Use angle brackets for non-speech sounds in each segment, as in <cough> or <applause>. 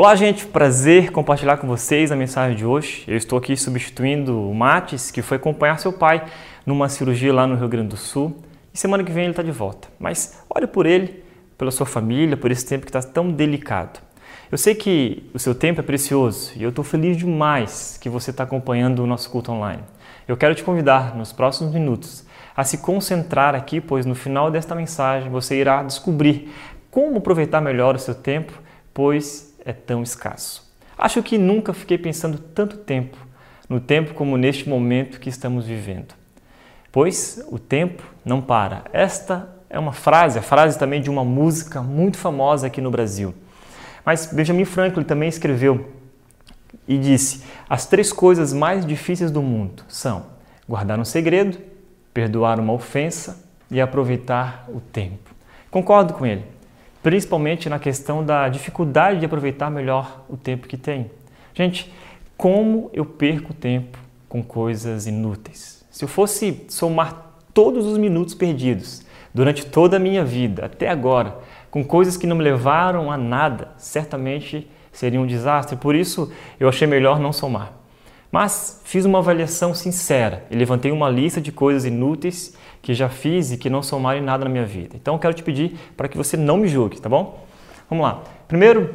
Olá, gente, prazer compartilhar com vocês a mensagem de hoje. Eu estou aqui substituindo o Mates, que foi acompanhar seu pai numa cirurgia lá no Rio Grande do Sul. E semana que vem ele está de volta. Mas olhe por ele, pela sua família, por esse tempo que está tão delicado. Eu sei que o seu tempo é precioso e eu estou feliz demais que você está acompanhando o nosso culto online. Eu quero te convidar nos próximos minutos a se concentrar aqui, pois no final desta mensagem você irá descobrir como aproveitar melhor o seu tempo, pois é tão escasso. Acho que nunca fiquei pensando tanto tempo no tempo como neste momento que estamos vivendo. Pois o tempo não para. Esta é uma frase, a frase também de uma música muito famosa aqui no Brasil. Mas Benjamin Franklin também escreveu e disse: As três coisas mais difíceis do mundo são guardar um segredo, perdoar uma ofensa e aproveitar o tempo. Concordo com ele principalmente na questão da dificuldade de aproveitar melhor o tempo que tem. Gente, como eu perco tempo com coisas inúteis? Se eu fosse somar todos os minutos perdidos durante toda a minha vida, até agora, com coisas que não me levaram a nada, certamente seria um desastre. Por isso, eu achei melhor não somar. Mas fiz uma avaliação sincera e levantei uma lista de coisas inúteis que já fiz e que não somaram nada na minha vida. Então eu quero te pedir para que você não me julgue, tá bom? Vamos lá. Primeiro,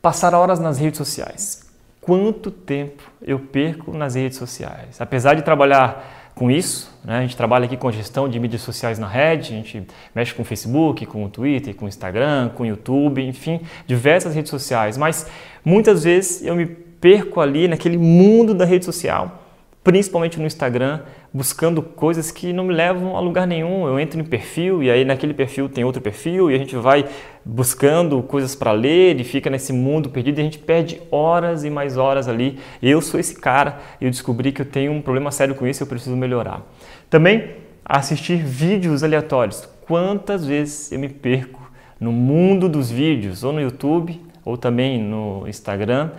passar horas nas redes sociais. Quanto tempo eu perco nas redes sociais? Apesar de trabalhar com isso, né? a gente trabalha aqui com a gestão de mídias sociais na rede, a gente mexe com o Facebook, com o Twitter, com o Instagram, com o YouTube, enfim, diversas redes sociais, mas muitas vezes eu me perco ali naquele mundo da rede social principalmente no Instagram, buscando coisas que não me levam a lugar nenhum. Eu entro em perfil e aí naquele perfil tem outro perfil e a gente vai buscando coisas para ler e fica nesse mundo perdido e a gente perde horas e mais horas ali. Eu sou esse cara eu descobri que eu tenho um problema sério com isso e eu preciso melhorar. Também assistir vídeos aleatórios. Quantas vezes eu me perco no mundo dos vídeos, ou no YouTube, ou também no Instagram,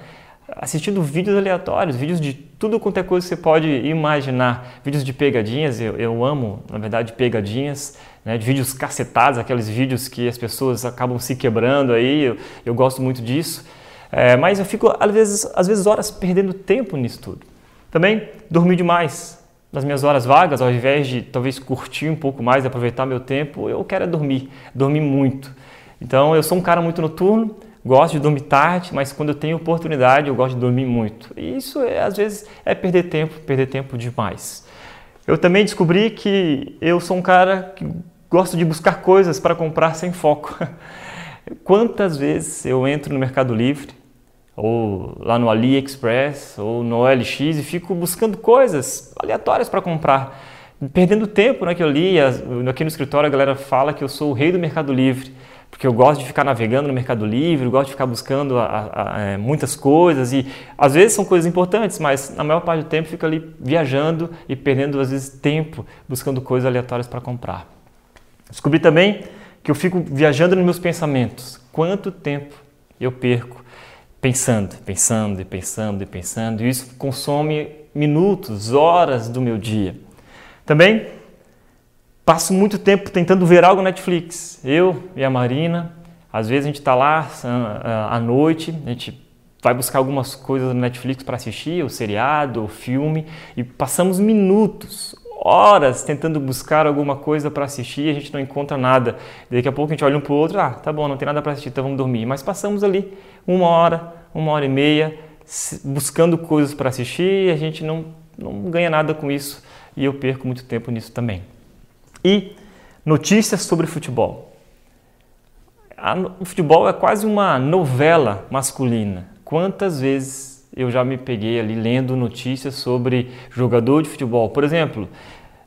assistindo vídeos aleatórios, vídeos de tudo quanto é coisa que você pode imaginar. Vídeos de pegadinhas, eu, eu amo, na verdade, pegadinhas, né, de vídeos cacetados, aqueles vídeos que as pessoas acabam se quebrando aí, eu, eu gosto muito disso. É, mas eu fico, às vezes, às vezes, horas perdendo tempo nisso tudo. Também, dormir demais. Nas minhas horas vagas, ao invés de talvez curtir um pouco mais, aproveitar meu tempo, eu quero é dormir, dormir muito. Então, eu sou um cara muito noturno, Gosto de dormir tarde, mas quando eu tenho oportunidade, eu gosto de dormir muito. E isso, é, às vezes, é perder tempo, perder tempo demais. Eu também descobri que eu sou um cara que gosto de buscar coisas para comprar sem foco. <laughs> Quantas vezes eu entro no Mercado Livre, ou lá no AliExpress, ou no OLX e fico buscando coisas aleatórias para comprar, perdendo tempo naquilo ali. Aqui no escritório a galera fala que eu sou o rei do Mercado Livre porque eu gosto de ficar navegando no Mercado Livre, gosto de ficar buscando a, a, a, é, muitas coisas e às vezes são coisas importantes, mas na maior parte do tempo fico ali viajando e perdendo às vezes tempo buscando coisas aleatórias para comprar. Descobri também que eu fico viajando nos meus pensamentos. Quanto tempo eu perco pensando, pensando e pensando e pensando, e isso consome minutos, horas do meu dia. Também passo muito tempo tentando ver algo na Netflix. Eu e a Marina, às vezes a gente está lá à noite, a gente vai buscar algumas coisas no Netflix para assistir, o seriado, o filme, e passamos minutos, horas tentando buscar alguma coisa para assistir e a gente não encontra nada. Daqui a pouco a gente olha um para o outro, ah, tá bom, não tem nada para assistir, então vamos dormir. Mas passamos ali uma hora, uma hora e meia buscando coisas para assistir e a gente não, não ganha nada com isso e eu perco muito tempo nisso também e notícias sobre futebol. O futebol é quase uma novela masculina. Quantas vezes eu já me peguei ali lendo notícias sobre jogador de futebol? Por exemplo,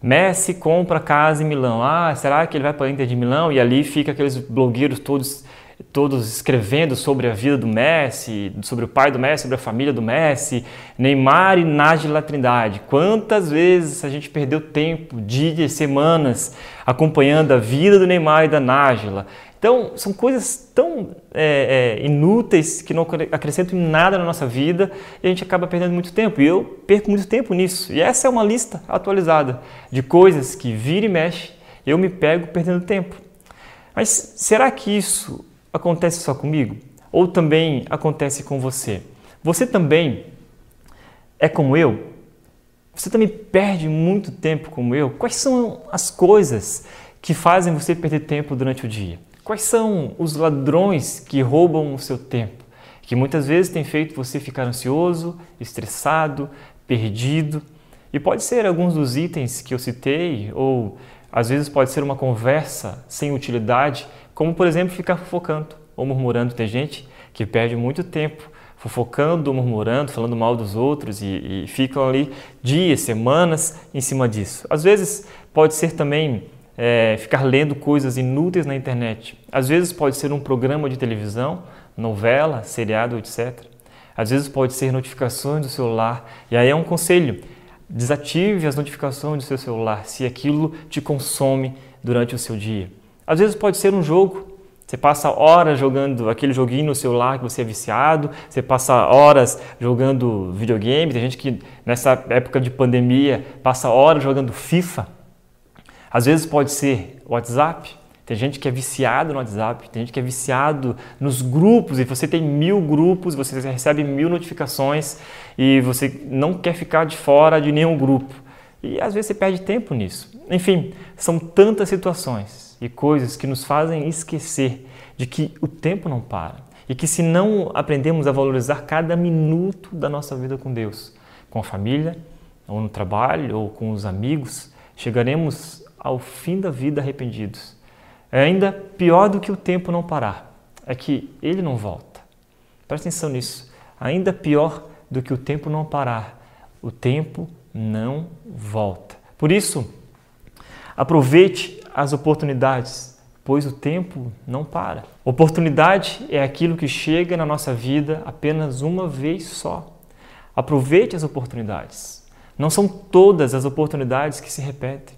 Messi compra casa em Milão. Ah, será que ele vai para a Inter de Milão? E ali fica aqueles blogueiros todos todos escrevendo sobre a vida do Messi, sobre o pai do Messi, sobre a família do Messi, Neymar e Nájila Trindade. Quantas vezes a gente perdeu tempo, dias, semanas acompanhando a vida do Neymar e da Nájila? Então, são coisas tão é, é, inúteis que não acrescentam nada na nossa vida e a gente acaba perdendo muito tempo. E eu perco muito tempo nisso. E essa é uma lista atualizada de coisas que vira e mexe, eu me pego perdendo tempo. Mas será que isso acontece só comigo? Ou também acontece com você? Você também é como eu? Você também perde muito tempo como eu? Quais são as coisas que fazem você perder tempo durante o dia? Quais são os ladrões que roubam o seu tempo? Que muitas vezes tem feito você ficar ansioso, estressado, perdido. E pode ser alguns dos itens que eu citei, ou às vezes pode ser uma conversa sem utilidade, como por exemplo ficar fofocando ou murmurando. Tem gente que perde muito tempo fofocando, murmurando, falando mal dos outros e, e, ficam ali dias, semanas em cima disso. Às vezes pode ser também é, ficar lendo coisas inúteis na internet. Às vezes pode ser um programa de televisão, novela, seriado, etc. Às vezes pode ser notificações do celular. E aí é um conselho: desative as notificações do seu celular se aquilo te consome durante o seu dia. Às vezes pode ser um jogo. Você passa horas jogando aquele joguinho no celular que você é viciado, você passa horas jogando videogame, tem gente que nessa época de pandemia passa horas jogando FIFA. Às vezes pode ser WhatsApp, tem gente que é viciado no WhatsApp, tem gente que é viciado nos grupos. E você tem mil grupos, você recebe mil notificações e você não quer ficar de fora de nenhum grupo. E às vezes você perde tempo nisso. Enfim, são tantas situações e coisas que nos fazem esquecer de que o tempo não para e que se não aprendemos a valorizar cada minuto da nossa vida com Deus, com a família, ou no trabalho, ou com os amigos, chegaremos ao fim da vida arrependidos. É ainda pior do que o tempo não parar, é que ele não volta. Presta atenção nisso. Ainda pior do que o tempo não parar, o tempo não volta. Por isso, aproveite as oportunidades, pois o tempo não para. Oportunidade é aquilo que chega na nossa vida apenas uma vez só. Aproveite as oportunidades. Não são todas as oportunidades que se repetem.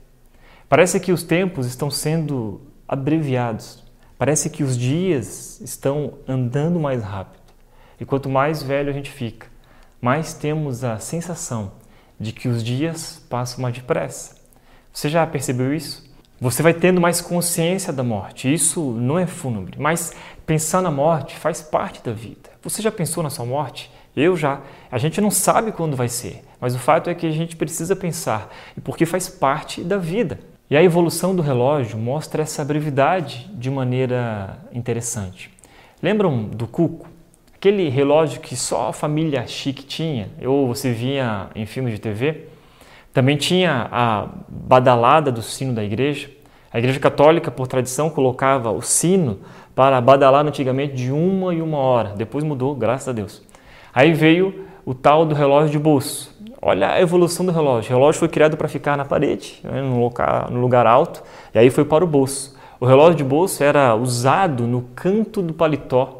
Parece que os tempos estão sendo abreviados. Parece que os dias estão andando mais rápido. E quanto mais velho a gente fica, mais temos a sensação de que os dias passam mais depressa. Você já percebeu isso? Você vai tendo mais consciência da morte. Isso não é fúnebre, mas pensar na morte faz parte da vida. Você já pensou na sua morte? Eu já. A gente não sabe quando vai ser, mas o fato é que a gente precisa pensar, porque faz parte da vida. E a evolução do relógio mostra essa brevidade de maneira interessante. Lembram do Cuco? Aquele relógio que só a família chique tinha, ou você via em filmes de TV? Também tinha a badalada do sino da igreja. A igreja católica, por tradição, colocava o sino para badalar antigamente de uma e uma hora. Depois mudou, graças a Deus. Aí veio o tal do relógio de bolso. Olha a evolução do relógio. O relógio foi criado para ficar na parede, né, no, lugar, no lugar alto, e aí foi para o bolso. O relógio de bolso era usado no canto do paletó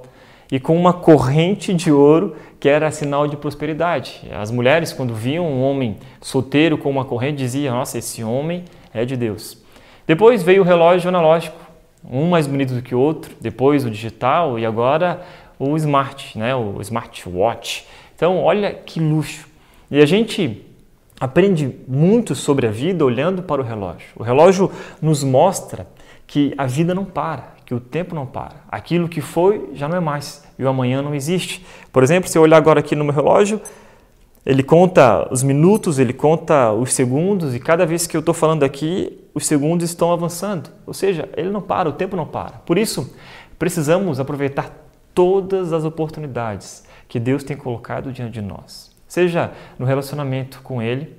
e com uma corrente de ouro que era sinal de prosperidade. As mulheres, quando viam um homem solteiro com uma corrente, diziam: Nossa, esse homem é de Deus. Depois veio o relógio analógico, um mais bonito do que o outro, depois o digital e agora o smart, né? o smartwatch. Então, olha que luxo. E a gente aprende muito sobre a vida olhando para o relógio. O relógio nos mostra que a vida não para, que o tempo não para. Aquilo que foi já não é mais e o amanhã não existe. Por exemplo, se eu olhar agora aqui no meu relógio, ele conta os minutos, ele conta os segundos e cada vez que eu estou falando aqui, os segundos estão avançando. Ou seja, ele não para, o tempo não para. Por isso, precisamos aproveitar todas as oportunidades que Deus tem colocado diante de nós. Seja no relacionamento com Ele,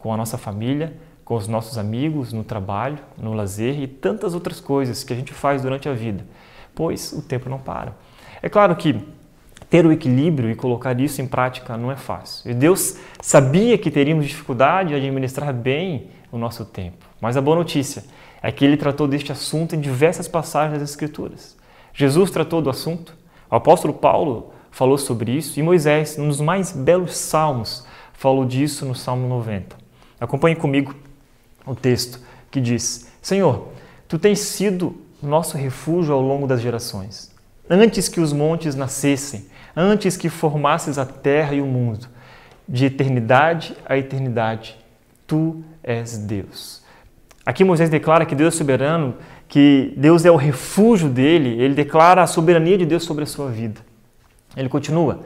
com a nossa família, com os nossos amigos, no trabalho, no lazer e tantas outras coisas que a gente faz durante a vida, pois o tempo não para. É claro que ter o equilíbrio e colocar isso em prática não é fácil. E Deus sabia que teríamos dificuldade de administrar bem o nosso tempo. Mas a boa notícia é que ele tratou deste assunto em diversas passagens das Escrituras. Jesus tratou do assunto, o apóstolo Paulo falou sobre isso e Moisés, num dos mais belos salmos, falou disso no Salmo 90. Acompanhe comigo o texto que diz: Senhor, tu tens sido nosso refúgio ao longo das gerações. Antes que os montes nascessem, antes que formasses a terra e o mundo, de eternidade a eternidade, tu és Deus. Aqui Moisés declara que Deus é soberano, que Deus é o refúgio dele, ele declara a soberania de Deus sobre a sua vida. Ele continua: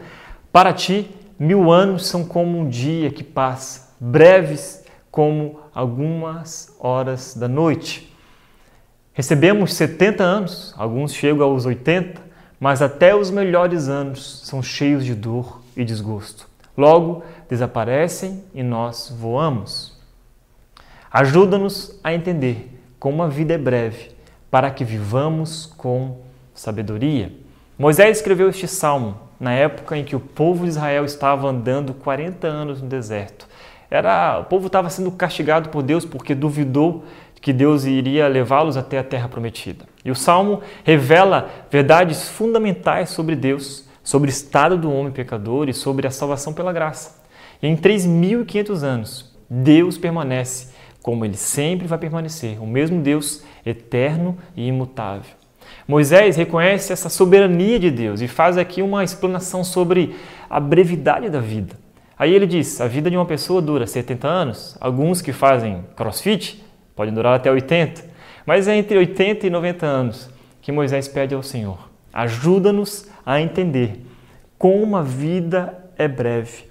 Para ti, mil anos são como um dia que passa, breves como algumas horas da noite. Recebemos 70 anos, alguns chegam aos 80, mas até os melhores anos são cheios de dor e desgosto. Logo, desaparecem e nós voamos. Ajuda-nos a entender como a vida é breve, para que vivamos com sabedoria. Moisés escreveu este salmo na época em que o povo de Israel estava andando 40 anos no deserto. Era, o povo estava sendo castigado por Deus porque duvidou que Deus iria levá-los até a terra prometida. E o salmo revela verdades fundamentais sobre Deus, sobre o estado do homem pecador e sobre a salvação pela graça. E em 3.500 anos, Deus permanece como ele sempre vai permanecer, o mesmo Deus eterno e imutável. Moisés reconhece essa soberania de Deus e faz aqui uma explanação sobre a brevidade da vida. Aí ele diz: a vida de uma pessoa dura 70 anos, alguns que fazem crossfit podem durar até 80, mas é entre 80 e 90 anos que Moisés pede ao Senhor: ajuda-nos a entender como a vida é breve,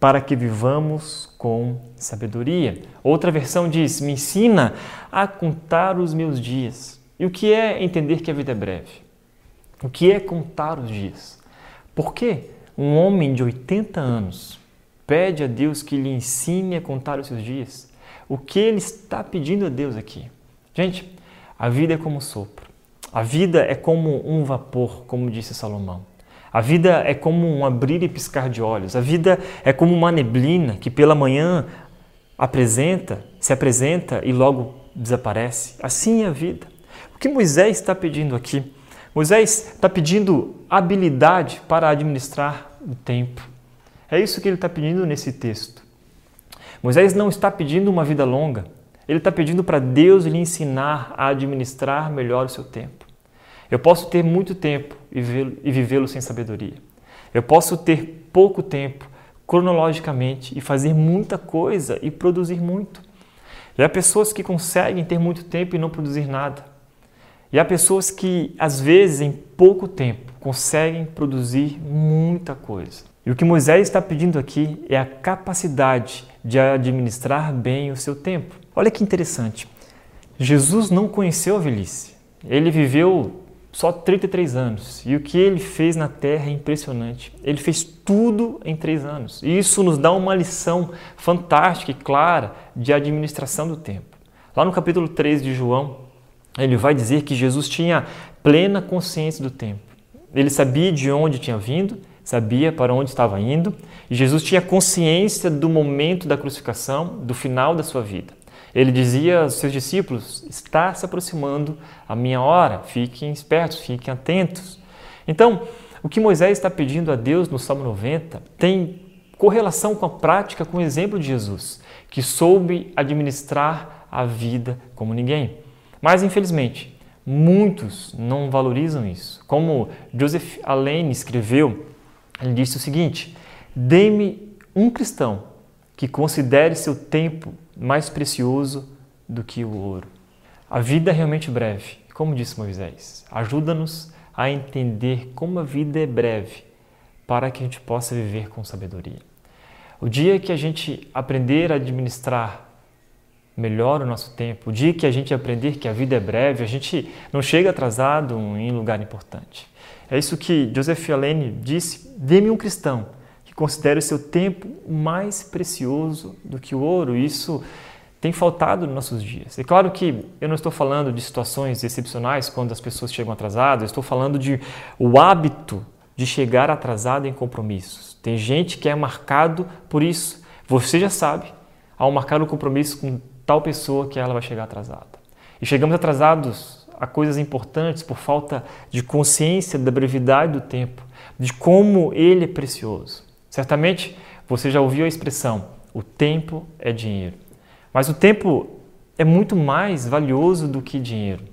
para que vivamos com sabedoria. Outra versão diz: me ensina a contar os meus dias. E o que é entender que a vida é breve? O que é contar os dias? Por que um homem de 80 anos pede a Deus que lhe ensine a contar os seus dias. O que ele está pedindo a Deus aqui? Gente, a vida é como um sopro. A vida é como um vapor, como disse Salomão. A vida é como um abrir e piscar de olhos. A vida é como uma neblina que pela manhã apresenta, se apresenta e logo desaparece. Assim é a vida. O que Moisés está pedindo aqui? Moisés está pedindo habilidade para administrar o tempo. É isso que ele está pedindo nesse texto. Moisés não está pedindo uma vida longa, ele está pedindo para Deus lhe ensinar a administrar melhor o seu tempo. Eu posso ter muito tempo e vivê-lo sem sabedoria. Eu posso ter pouco tempo cronologicamente e fazer muita coisa e produzir muito. E há pessoas que conseguem ter muito tempo e não produzir nada. E há pessoas que, às vezes, em pouco tempo, conseguem produzir muita coisa. E o que Moisés está pedindo aqui é a capacidade de administrar bem o seu tempo. Olha que interessante. Jesus não conheceu a velhice. Ele viveu só 33 anos. E o que ele fez na terra é impressionante. Ele fez tudo em três anos. E isso nos dá uma lição fantástica e clara de administração do tempo. Lá no capítulo 3 de João, ele vai dizer que Jesus tinha plena consciência do tempo. Ele sabia de onde tinha vindo sabia para onde estava indo Jesus tinha consciência do momento da crucificação, do final da sua vida. Ele dizia aos seus discípulos: Está se aproximando a minha hora, fiquem espertos, fiquem atentos. Então, o que Moisés está pedindo a Deus no Salmo 90 tem correlação com a prática, com o exemplo de Jesus, que soube administrar a vida como ninguém. Mas, infelizmente, muitos não valorizam isso. Como Joseph Allen escreveu ele disse o seguinte: Dê-me um cristão que considere seu tempo mais precioso do que o ouro. A vida é realmente breve, como disse Moisés. Ajuda-nos a entender como a vida é breve para que a gente possa viver com sabedoria. O dia que a gente aprender a administrar melhor o nosso tempo, o dia que a gente aprender que a vida é breve, a gente não chega atrasado em lugar importante. É isso que Joseph Alene disse: dê-me um cristão que considere o seu tempo mais precioso do que o ouro. Isso tem faltado nos nossos dias. É claro que eu não estou falando de situações excepcionais quando as pessoas chegam atrasadas, eu estou falando de o hábito de chegar atrasado em compromissos. Tem gente que é marcado por isso. Você já sabe, ao marcar o um compromisso com tal pessoa que ela vai chegar atrasada. E chegamos atrasados a coisas importantes por falta de consciência da brevidade do tempo, de como ele é precioso. Certamente você já ouviu a expressão: o tempo é dinheiro. Mas o tempo é muito mais valioso do que dinheiro.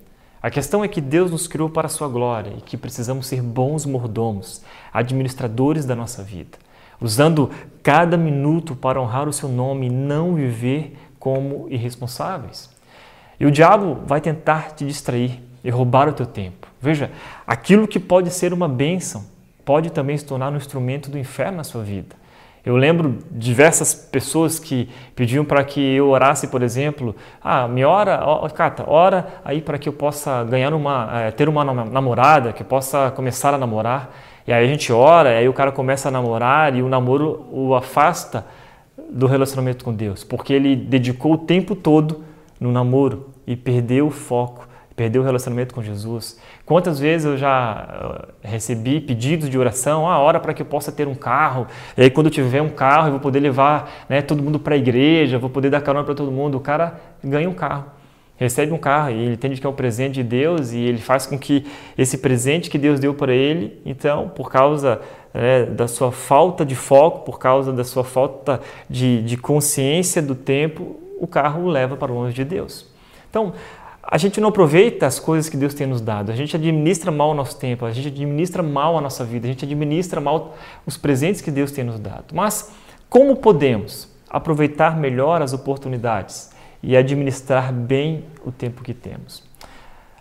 A questão é que Deus nos criou para a sua glória e que precisamos ser bons mordomos, administradores da nossa vida, usando cada minuto para honrar o seu nome e não viver como irresponsáveis. E o diabo vai tentar te distrair e roubar o teu tempo. Veja, aquilo que pode ser uma bênção pode também se tornar um instrumento do inferno na sua vida. Eu lembro diversas pessoas que pediam para que eu orasse, por exemplo, ah, me ora, ó, Cata, ora aí para que eu possa ganhar uma, é, ter uma namorada, que eu possa começar a namorar. E aí a gente ora, aí o cara começa a namorar e o namoro o afasta do relacionamento com Deus, porque ele dedicou o tempo todo no namoro e perdeu o foco perdeu o relacionamento com Jesus. Quantas vezes eu já eh, recebi pedidos de oração, ah, ora para que eu possa ter um carro, e aí quando eu tiver um carro eu vou poder levar né, todo mundo para a igreja, vou poder dar carona para todo mundo. O cara ganha um carro, recebe um carro e ele entende que é um presente de Deus e ele faz com que esse presente que Deus deu para ele, então, por causa é, da sua falta de foco, por causa da sua falta de, de consciência do tempo, o carro o leva para longe de Deus. Então, a gente não aproveita as coisas que Deus tem nos dado, a gente administra mal o nosso tempo, a gente administra mal a nossa vida, a gente administra mal os presentes que Deus tem nos dado. Mas como podemos aproveitar melhor as oportunidades e administrar bem o tempo que temos?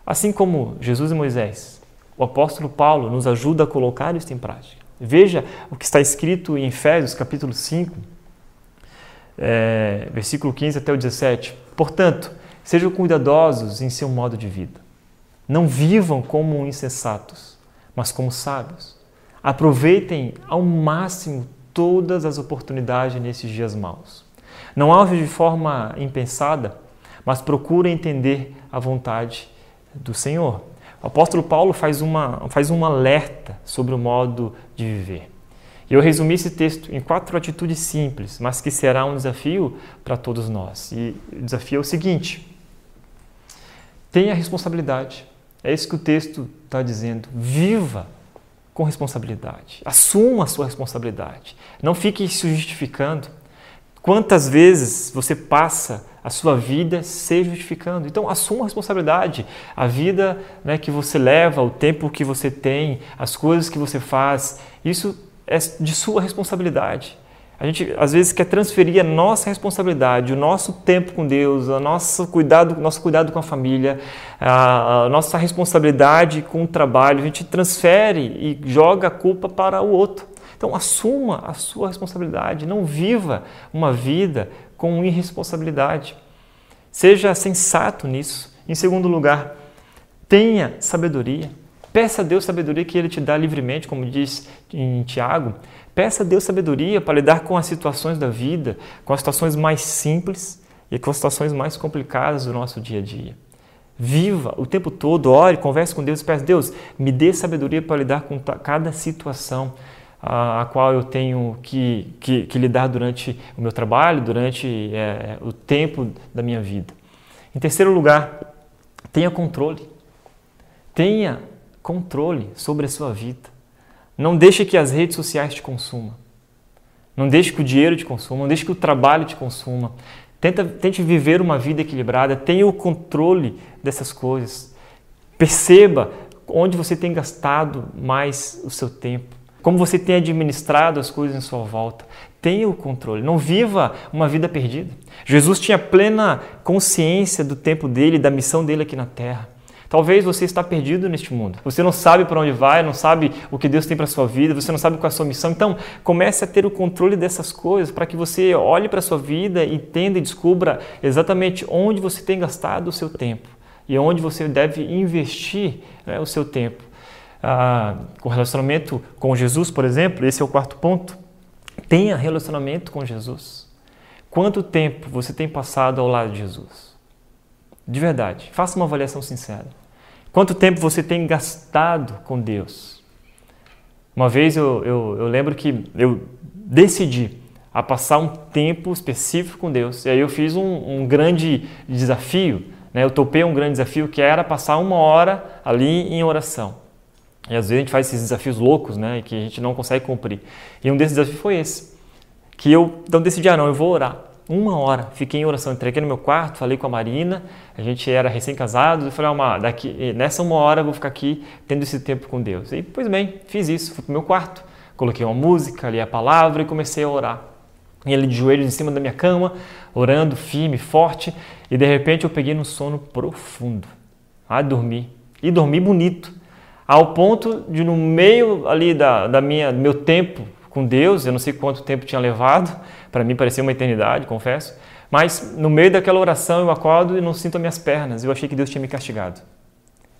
Assim como Jesus e Moisés, o apóstolo Paulo nos ajuda a colocar isso em prática. Veja o que está escrito em Efésios capítulo 5, é, versículo 15 até o 17. Portanto, Sejam cuidadosos em seu modo de vida. Não vivam como insensatos, mas como sábios. Aproveitem ao máximo todas as oportunidades nesses dias maus. Não age de forma impensada, mas procure entender a vontade do Senhor. O apóstolo Paulo faz, uma, faz um alerta sobre o modo de viver. E eu resumi esse texto em quatro atitudes simples, mas que será um desafio para todos nós. E o desafio é o seguinte: Tenha responsabilidade. É isso que o texto está dizendo. Viva com responsabilidade. Assuma a sua responsabilidade. Não fique se justificando. Quantas vezes você passa a sua vida se justificando? Então, assuma a responsabilidade. A vida né, que você leva, o tempo que você tem, as coisas que você faz, isso é de sua responsabilidade. A gente às vezes quer transferir a nossa responsabilidade, o nosso tempo com Deus, o nosso cuidado, nosso cuidado com a família, a, nossa responsabilidade com o trabalho, a gente transfere e joga a culpa para o outro. Então assuma a sua responsabilidade, não viva uma vida com irresponsabilidade. Seja sensato nisso. Em segundo lugar, tenha sabedoria. Peça a Deus sabedoria que Ele te dá livremente, como diz em Tiago. Peça a Deus sabedoria para lidar com as situações da vida, com as situações mais simples e com as situações mais complicadas do nosso dia a dia. Viva o tempo todo, ore, converse com Deus e peça, Deus, me dê sabedoria para lidar com cada situação a, a qual eu tenho que, que, que, lidar durante o meu trabalho, durante é, o tempo da minha vida. Em terceiro lugar, tenha controle. Tenha controle sobre a sua vida. Não deixe que as redes sociais te consumam. Não deixe que o dinheiro te consuma, não deixe que o trabalho te consuma. Tenta, tente viver uma vida equilibrada, tenha o controle dessas coisas. Perceba onde você tem gastado mais o seu tempo, como você tem administrado as coisas em sua volta. Tenha o controle, não viva uma vida perdida. Jesus tinha plena consciência do tempo dele, da missão dele aqui na terra. Talvez você está perdido neste mundo. Você não sabe para onde vai, não sabe o que Deus tem para a sua vida, você não sabe qual é a sua missão. Então, comece a ter o controle dessas coisas para que você olhe para a sua vida, entenda e descubra exatamente onde você tem gastado o seu tempo e onde você deve investir né, o seu tempo. Ah, com relacionamento com Jesus, por exemplo, esse é o quarto ponto. Tenha relacionamento com Jesus. Quanto tempo você tem passado ao lado de Jesus? De verdade, faça uma avaliação sincera. Quanto tempo você tem gastado com Deus? Uma vez eu, eu, eu lembro que eu decidi a passar um tempo específico com Deus. E aí eu fiz um, um grande desafio, né? eu topei um grande desafio que era passar uma hora ali em oração. E às vezes a gente faz esses desafios loucos, né, que a gente não consegue cumprir. E um desses desafios foi esse, que eu então decidi, ah não, eu vou orar uma hora. Fiquei em oração, entrei aqui no meu quarto, falei com a Marina, a gente era recém-casados, eu falei, ah, daqui, nessa uma hora eu vou ficar aqui tendo esse tempo com Deus. E, pois bem, fiz isso, fui para o meu quarto, coloquei uma música, li a palavra e comecei a orar. E ele de joelhos em cima da minha cama, orando firme, forte. E de repente eu peguei num sono profundo. Ah, dormi. E dormi bonito. Ao ponto de no meio ali da, da minha, meu tempo com Deus, eu não sei quanto tempo tinha levado, <laughs> para mim parecia uma eternidade, confesso, mas no meio daquela oração eu acordo e não sinto as minhas pernas. Eu achei que Deus tinha me castigado.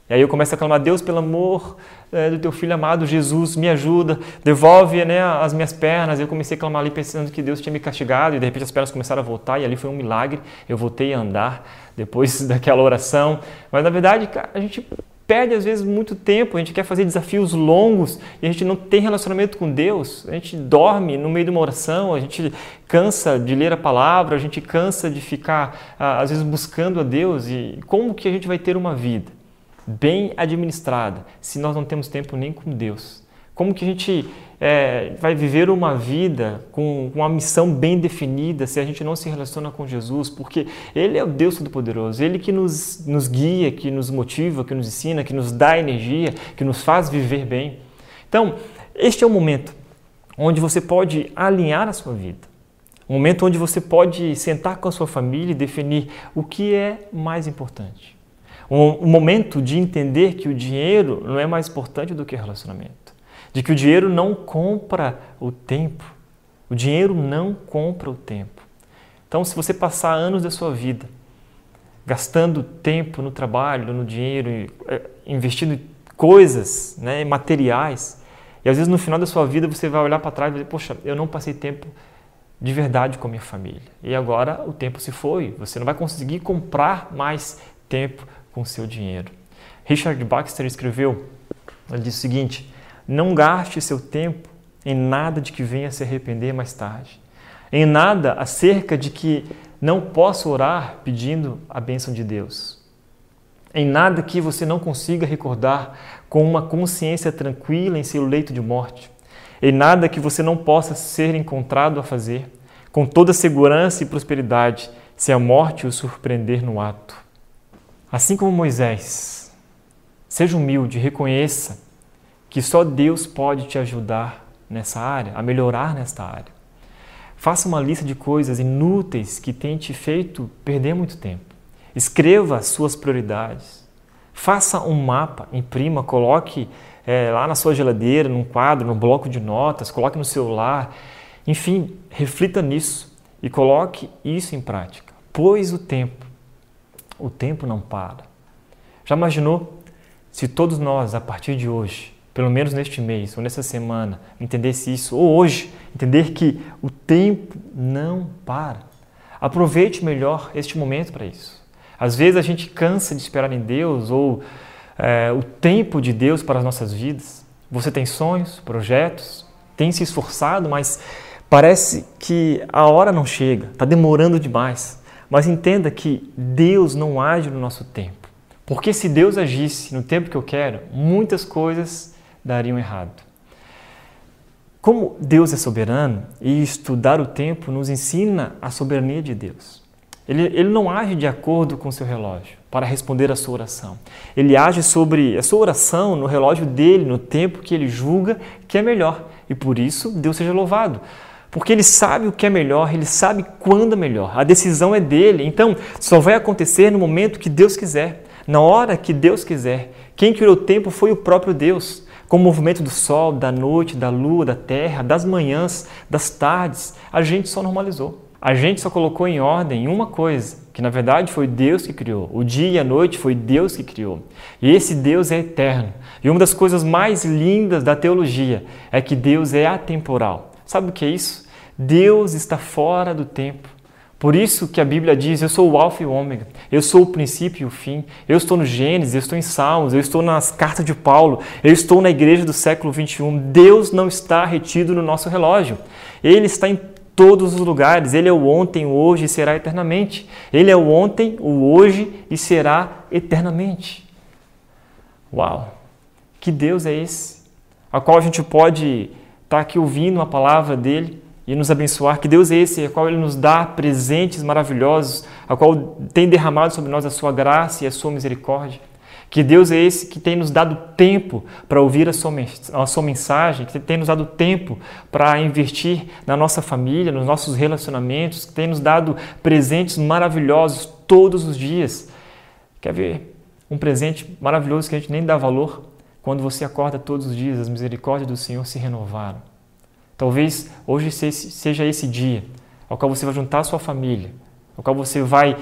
E aí eu começo a clamar, Deus, pelo amor é, do teu filho amado, Jesus, me ajuda, devolve né, as minhas pernas. Eu comecei a clamar ali pensando que Deus tinha me castigado e de repente as pernas começaram a voltar e ali foi um milagre. Eu voltei a andar depois <laughs> daquela oração. Mas na verdade, a gente perde às vezes muito tempo, a gente quer fazer desafios longos e a gente não tem relacionamento com Deus, a gente dorme no meio de uma oração, a gente cansa de ler a palavra, a gente cansa de ficar às vezes buscando a Deus e como que a gente vai ter uma vida? bem administrada, se nós não temos tempo nem com Deus? Como que a gente é, vai viver uma vida com uma missão bem definida se a gente não se relaciona com Jesus? Porque Ele é o Deus Todo-Poderoso, Ele que nos, nos guia, que nos motiva, que nos ensina, que nos dá energia, que nos faz viver bem. Então, este é o momento onde você pode alinhar a sua vida. Um momento onde você pode sentar com a sua família e definir o que é mais importante um, um momento de entender que o dinheiro não é mais importante do que o relacionamento, de que o dinheiro não compra o tempo. O dinheiro não compra o tempo. Então, se você passar anos da sua vida gastando tempo no trabalho, no dinheiro, é, investindo em coisas, né, materiais, e às vezes no final da sua vida você vai olhar para trás e dizer: Poxa, eu não passei tempo de verdade com a minha família. E agora o tempo se foi, você não vai conseguir comprar mais tempo com seu dinheiro. Richard Baxter escreveu, ele diz o seguinte: não gaste seu tempo em nada de que venha se arrepender mais tarde, em nada acerca de que não possa orar pedindo a bênção de Deus, em nada que você não consiga recordar com uma consciência tranquila em seu leito de morte, em nada que você não possa ser encontrado a fazer, com toda segurança e prosperidade, se a morte o surpreender no ato. Assim como Moisés, seja humilde, reconheça que só Deus pode te ajudar nessa área, a melhorar nesta área. Faça uma lista de coisas inúteis que têm te feito perder muito tempo. Escreva as suas prioridades. Faça um mapa, imprima, coloque é, lá na sua geladeira, num quadro, no bloco de notas, coloque no celular. Enfim, reflita nisso e coloque isso em prática. Pois o tempo o tempo não para. Já imaginou se todos nós, a partir de hoje, pelo menos neste mês ou nessa semana, entendesse isso, ou hoje, entender que o tempo não para. Aproveite melhor este momento para isso. Às vezes a gente cansa de esperar em Deus ou é, o tempo de Deus para as nossas vidas. Você tem sonhos, projetos, tem se esforçado, mas parece que a hora não chega, está demorando demais. Mas entenda que Deus não age no nosso tempo. Porque se Deus agisse no tempo que eu quero, muitas coisas dariam errado. Como Deus é soberano e estudar o tempo nos ensina a soberania de Deus. Ele, ele não age de acordo com o seu relógio para responder a sua oração. Ele age sobre a sua oração no relógio dele, no tempo que ele julga que é melhor. E por isso, Deus seja louvado. Porque ele sabe o que é melhor, ele sabe quando é melhor. A decisão é dele. Então, só vai acontecer no momento que Deus quiser, na hora que Deus quiser. Quem criou o tempo foi o próprio Deus. Com o movimento do sol, da noite, da lua, da terra, das manhãs, das tardes, a gente só normalizou. A gente só colocou em ordem uma coisa, que na verdade foi Deus que criou. O dia e a noite foi Deus que criou. E esse Deus é eterno. E uma das coisas mais lindas da teologia é que Deus é atemporal. Sabe o que é isso? Deus está fora do tempo. Por isso que a Bíblia diz: Eu sou o Alfa e o Ômega, eu sou o princípio e o fim. Eu estou no Gênesis, eu estou em Salmos, eu estou nas cartas de Paulo, eu estou na igreja do século 21. Deus não está retido no nosso relógio, Ele está em todos os lugares. Ele é o ontem, o hoje e será eternamente. Ele é o ontem, o hoje e será eternamente. Uau! Que Deus é esse? A qual a gente pode estar tá aqui ouvindo a palavra dele e nos abençoar. Que Deus é esse, a qual ele nos dá presentes maravilhosos, a qual tem derramado sobre nós a sua graça e a sua misericórdia. Que Deus é esse que tem nos dado tempo para ouvir a sua, a sua mensagem, que tem nos dado tempo para investir na nossa família, nos nossos relacionamentos, que tem nos dado presentes maravilhosos todos os dias. Quer ver um presente maravilhoso que a gente nem dá valor? Quando você acorda todos os dias, as misericórdias do Senhor se renovaram. Talvez hoje seja esse dia ao qual você vai juntar a sua família, ao qual você vai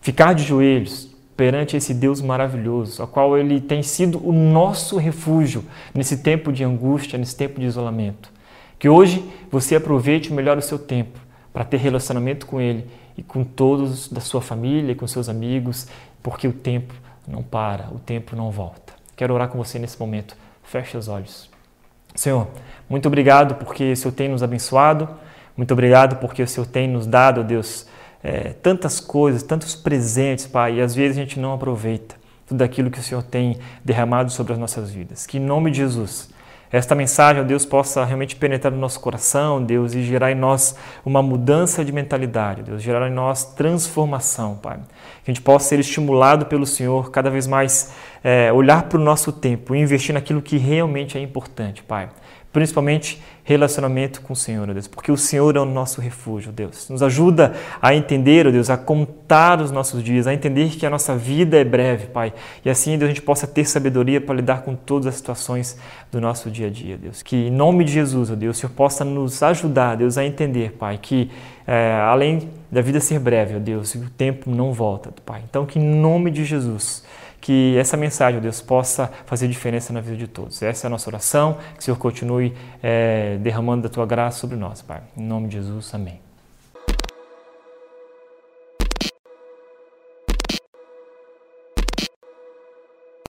ficar de joelhos perante esse Deus maravilhoso, ao qual ele tem sido o nosso refúgio nesse tempo de angústia, nesse tempo de isolamento. Que hoje você aproveite melhor o seu tempo para ter relacionamento com ele e com todos da sua família e com seus amigos, porque o tempo não para, o tempo não volta. Quero orar com você nesse momento. Feche os olhos. Senhor, muito obrigado porque o Senhor tem nos abençoado, muito obrigado porque o Senhor tem nos dado, Deus, é, tantas coisas, tantos presentes, Pai, e às vezes a gente não aproveita tudo aquilo que o Senhor tem derramado sobre as nossas vidas. Que em nome de Jesus, esta mensagem, ó Deus, possa realmente penetrar no nosso coração, Deus, e gerar em nós uma mudança de mentalidade, Deus, gerar em nós transformação, Pai. Que a gente possa ser estimulado pelo Senhor, cada vez mais é, olhar para o nosso tempo e investir naquilo que realmente é importante, Pai principalmente relacionamento com o Senhor, Deus, porque o Senhor é o nosso refúgio, Deus. Nos ajuda a entender, Deus, a contar os nossos dias, a entender que a nossa vida é breve, Pai. E assim, Deus, a gente possa ter sabedoria para lidar com todas as situações do nosso dia a dia, Deus. Que em nome de Jesus, Deus, o Senhor possa nos ajudar, Deus, a entender, Pai, que é, além da vida ser breve, Deus, o tempo não volta, Pai. Então, que em nome de Jesus, que essa mensagem, Deus, possa fazer diferença na vida de todos. Essa é a nossa oração, que o Senhor continue é, derramando da tua graça sobre nós, Pai. Em nome de Jesus, amém.